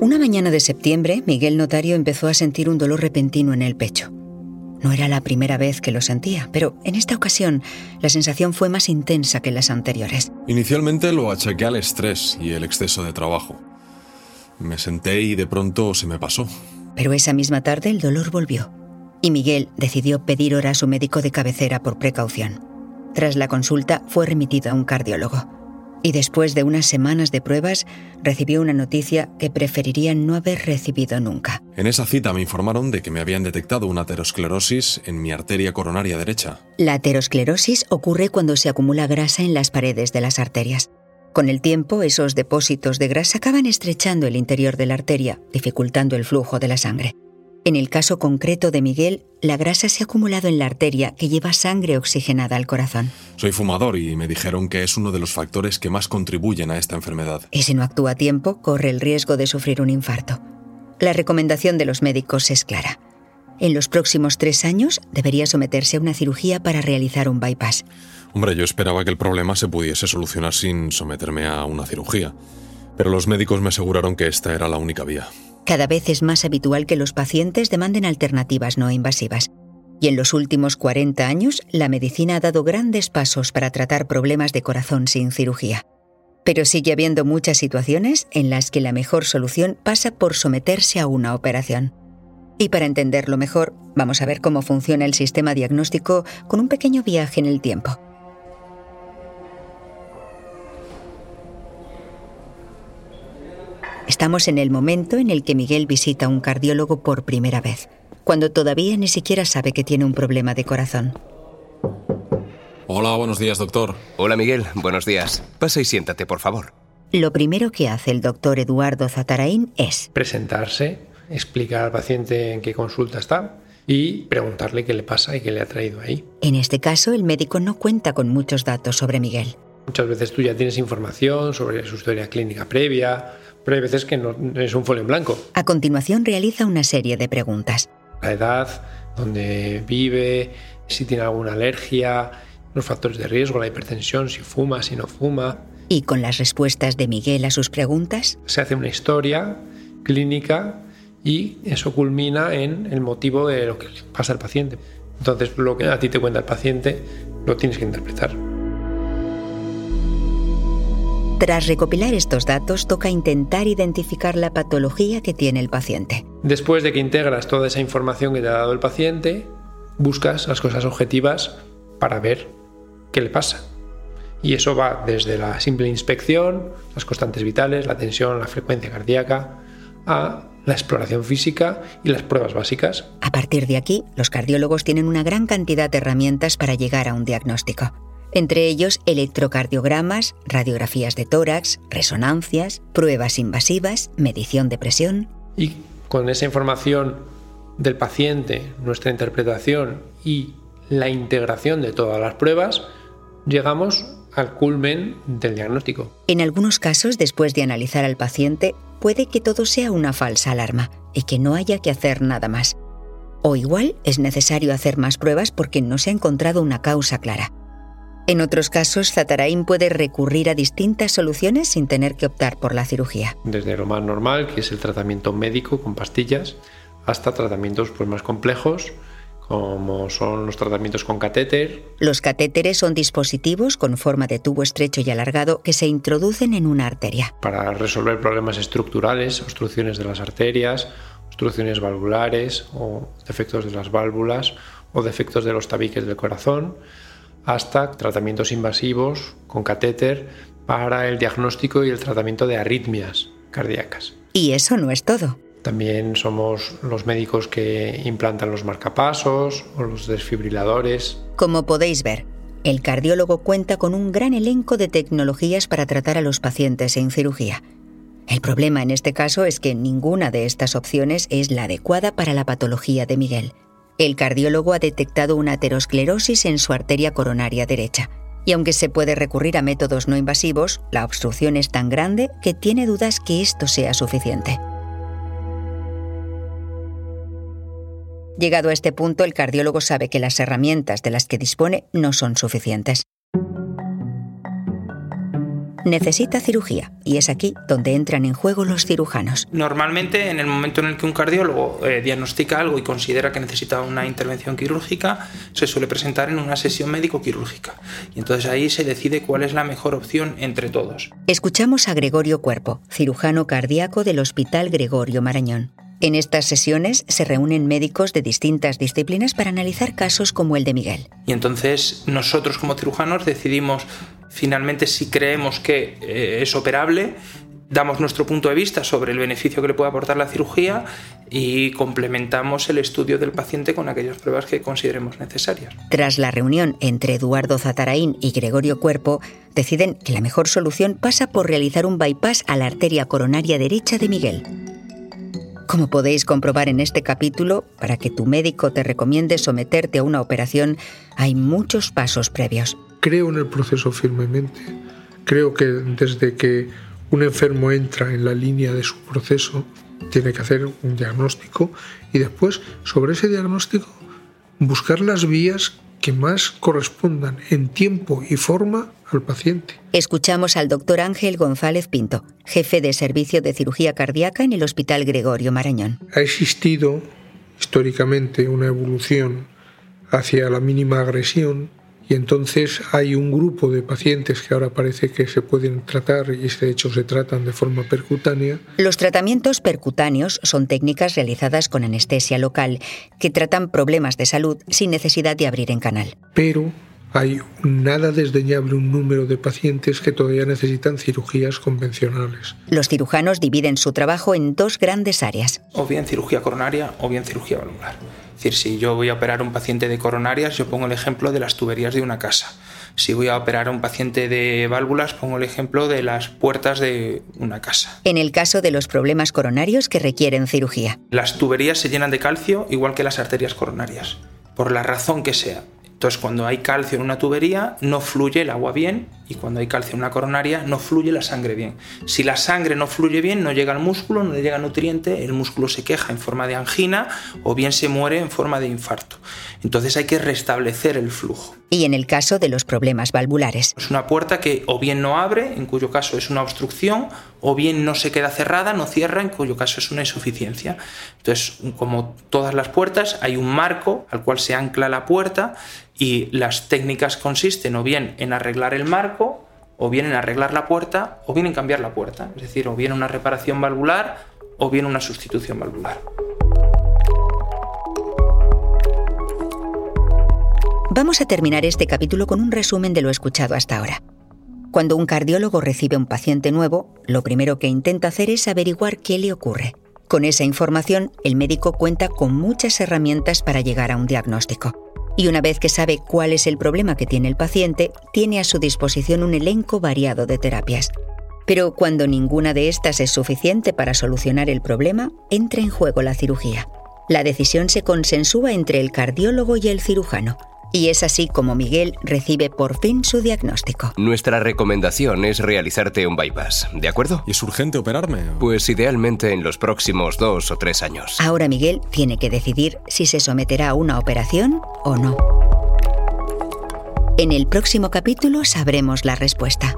Una mañana de septiembre, Miguel Notario empezó a sentir un dolor repentino en el pecho. No era la primera vez que lo sentía, pero en esta ocasión la sensación fue más intensa que las anteriores. Inicialmente lo achaqué al estrés y el exceso de trabajo. Me senté y de pronto se me pasó. Pero esa misma tarde el dolor volvió y Miguel decidió pedir hora a su médico de cabecera por precaución. Tras la consulta fue remitido a un cardiólogo y después de unas semanas de pruebas recibió una noticia que preferiría no haber recibido nunca. En esa cita me informaron de que me habían detectado una aterosclerosis en mi arteria coronaria derecha. La aterosclerosis ocurre cuando se acumula grasa en las paredes de las arterias. Con el tiempo, esos depósitos de grasa acaban estrechando el interior de la arteria, dificultando el flujo de la sangre. En el caso concreto de Miguel, la grasa se ha acumulado en la arteria que lleva sangre oxigenada al corazón. Soy fumador y me dijeron que es uno de los factores que más contribuyen a esta enfermedad. Y si no actúa a tiempo, corre el riesgo de sufrir un infarto. La recomendación de los médicos es clara. En los próximos tres años debería someterse a una cirugía para realizar un bypass. Hombre, yo esperaba que el problema se pudiese solucionar sin someterme a una cirugía, pero los médicos me aseguraron que esta era la única vía. Cada vez es más habitual que los pacientes demanden alternativas no invasivas. Y en los últimos 40 años, la medicina ha dado grandes pasos para tratar problemas de corazón sin cirugía. Pero sigue habiendo muchas situaciones en las que la mejor solución pasa por someterse a una operación. Y para entenderlo mejor, vamos a ver cómo funciona el sistema diagnóstico con un pequeño viaje en el tiempo. Estamos en el momento en el que Miguel visita a un cardiólogo por primera vez, cuando todavía ni siquiera sabe que tiene un problema de corazón. Hola, buenos días, doctor. Hola, Miguel. Buenos días. Pasa y siéntate, por favor. Lo primero que hace el doctor Eduardo Zatarain es presentarse, explicar al paciente en qué consulta está y preguntarle qué le pasa y qué le ha traído ahí. En este caso, el médico no cuenta con muchos datos sobre Miguel. Muchas veces tú ya tienes información sobre su historia clínica previa, pero hay veces que no es un folio en blanco. A continuación realiza una serie de preguntas. La edad, dónde vive, si tiene alguna alergia, los factores de riesgo, la hipertensión, si fuma, si no fuma. Y con las respuestas de Miguel a sus preguntas. Se hace una historia clínica y eso culmina en el motivo de lo que le pasa al paciente. Entonces lo que a ti te cuenta el paciente lo tienes que interpretar. Tras recopilar estos datos, toca intentar identificar la patología que tiene el paciente. Después de que integras toda esa información que te ha dado el paciente, buscas las cosas objetivas para ver qué le pasa. Y eso va desde la simple inspección, las constantes vitales, la tensión, la frecuencia cardíaca, a la exploración física y las pruebas básicas. A partir de aquí, los cardiólogos tienen una gran cantidad de herramientas para llegar a un diagnóstico entre ellos electrocardiogramas, radiografías de tórax, resonancias, pruebas invasivas, medición de presión. Y con esa información del paciente, nuestra interpretación y la integración de todas las pruebas, llegamos al culmen del diagnóstico. En algunos casos, después de analizar al paciente, puede que todo sea una falsa alarma y que no haya que hacer nada más. O igual es necesario hacer más pruebas porque no se ha encontrado una causa clara. En otros casos, Zatarain puede recurrir a distintas soluciones sin tener que optar por la cirugía. Desde lo más normal, que es el tratamiento médico con pastillas, hasta tratamientos pues, más complejos, como son los tratamientos con catéter. Los catéteres son dispositivos con forma de tubo estrecho y alargado que se introducen en una arteria. Para resolver problemas estructurales, obstrucciones de las arterias, obstrucciones valvulares o defectos de las válvulas o defectos de los tabiques del corazón hasta tratamientos invasivos con catéter para el diagnóstico y el tratamiento de arritmias cardíacas. Y eso no es todo. También somos los médicos que implantan los marcapasos o los desfibriladores. Como podéis ver, el cardiólogo cuenta con un gran elenco de tecnologías para tratar a los pacientes en cirugía. El problema en este caso es que ninguna de estas opciones es la adecuada para la patología de Miguel. El cardiólogo ha detectado una aterosclerosis en su arteria coronaria derecha. Y aunque se puede recurrir a métodos no invasivos, la obstrucción es tan grande que tiene dudas que esto sea suficiente. Llegado a este punto, el cardiólogo sabe que las herramientas de las que dispone no son suficientes. Necesita cirugía y es aquí donde entran en juego los cirujanos. Normalmente, en el momento en el que un cardiólogo eh, diagnostica algo y considera que necesita una intervención quirúrgica, se suele presentar en una sesión médico-quirúrgica. Y entonces ahí se decide cuál es la mejor opción entre todos. Escuchamos a Gregorio Cuerpo, cirujano cardíaco del Hospital Gregorio Marañón. En estas sesiones se reúnen médicos de distintas disciplinas para analizar casos como el de Miguel. Y entonces nosotros como cirujanos decidimos finalmente si creemos que eh, es operable, damos nuestro punto de vista sobre el beneficio que le puede aportar la cirugía y complementamos el estudio del paciente con aquellas pruebas que consideremos necesarias. Tras la reunión entre Eduardo Zataraín y Gregorio Cuerpo, deciden que la mejor solución pasa por realizar un bypass a la arteria coronaria derecha de Miguel. Como podéis comprobar en este capítulo, para que tu médico te recomiende someterte a una operación, hay muchos pasos previos. Creo en el proceso firmemente. Creo que desde que un enfermo entra en la línea de su proceso, tiene que hacer un diagnóstico y después, sobre ese diagnóstico, buscar las vías que más correspondan en tiempo y forma al paciente. Escuchamos al doctor Ángel González Pinto, jefe de servicio de cirugía cardíaca en el Hospital Gregorio Marañón. Ha existido históricamente una evolución hacia la mínima agresión y entonces hay un grupo de pacientes que ahora parece que se pueden tratar y de hecho se tratan de forma percutánea. Los tratamientos percutáneos son técnicas realizadas con anestesia local que tratan problemas de salud sin necesidad de abrir en canal. Pero hay nada desdeñable un número de pacientes que todavía necesitan cirugías convencionales. Los cirujanos dividen su trabajo en dos grandes áreas. O bien cirugía coronaria o bien cirugía valvular. Es decir, si yo voy a operar a un paciente de coronarias, yo pongo el ejemplo de las tuberías de una casa. Si voy a operar a un paciente de válvulas, pongo el ejemplo de las puertas de una casa. En el caso de los problemas coronarios que requieren cirugía. Las tuberías se llenan de calcio igual que las arterias coronarias, por la razón que sea. Entonces, cuando hay calcio en una tubería, no fluye el agua bien y cuando hay calcio en una coronaria, no fluye la sangre bien. Si la sangre no fluye bien, no llega al músculo, no le llega nutriente, el músculo se queja en forma de angina o bien se muere en forma de infarto. Entonces hay que restablecer el flujo. Y en el caso de los problemas valvulares. Es una puerta que o bien no abre, en cuyo caso es una obstrucción, o bien no se queda cerrada, no cierra, en cuyo caso es una insuficiencia. Entonces, como todas las puertas, hay un marco al cual se ancla la puerta y las técnicas consisten o bien en arreglar el marco, o bien en arreglar la puerta, o bien en cambiar la puerta. Es decir, o bien una reparación valvular, o bien una sustitución valvular. Vamos a terminar este capítulo con un resumen de lo escuchado hasta ahora. Cuando un cardiólogo recibe un paciente nuevo, lo primero que intenta hacer es averiguar qué le ocurre. Con esa información, el médico cuenta con muchas herramientas para llegar a un diagnóstico y una vez que sabe cuál es el problema que tiene el paciente, tiene a su disposición un elenco variado de terapias. Pero cuando ninguna de estas es suficiente para solucionar el problema, entra en juego la cirugía. La decisión se consensúa entre el cardiólogo y el cirujano, y es así como Miguel recibe por fin su diagnóstico. Nuestra recomendación es realizarte un bypass, ¿de acuerdo? ¿Y es urgente operarme? Pues idealmente en los próximos dos o tres años. Ahora Miguel tiene que decidir si se someterá a una operación o no. En el próximo capítulo sabremos la respuesta.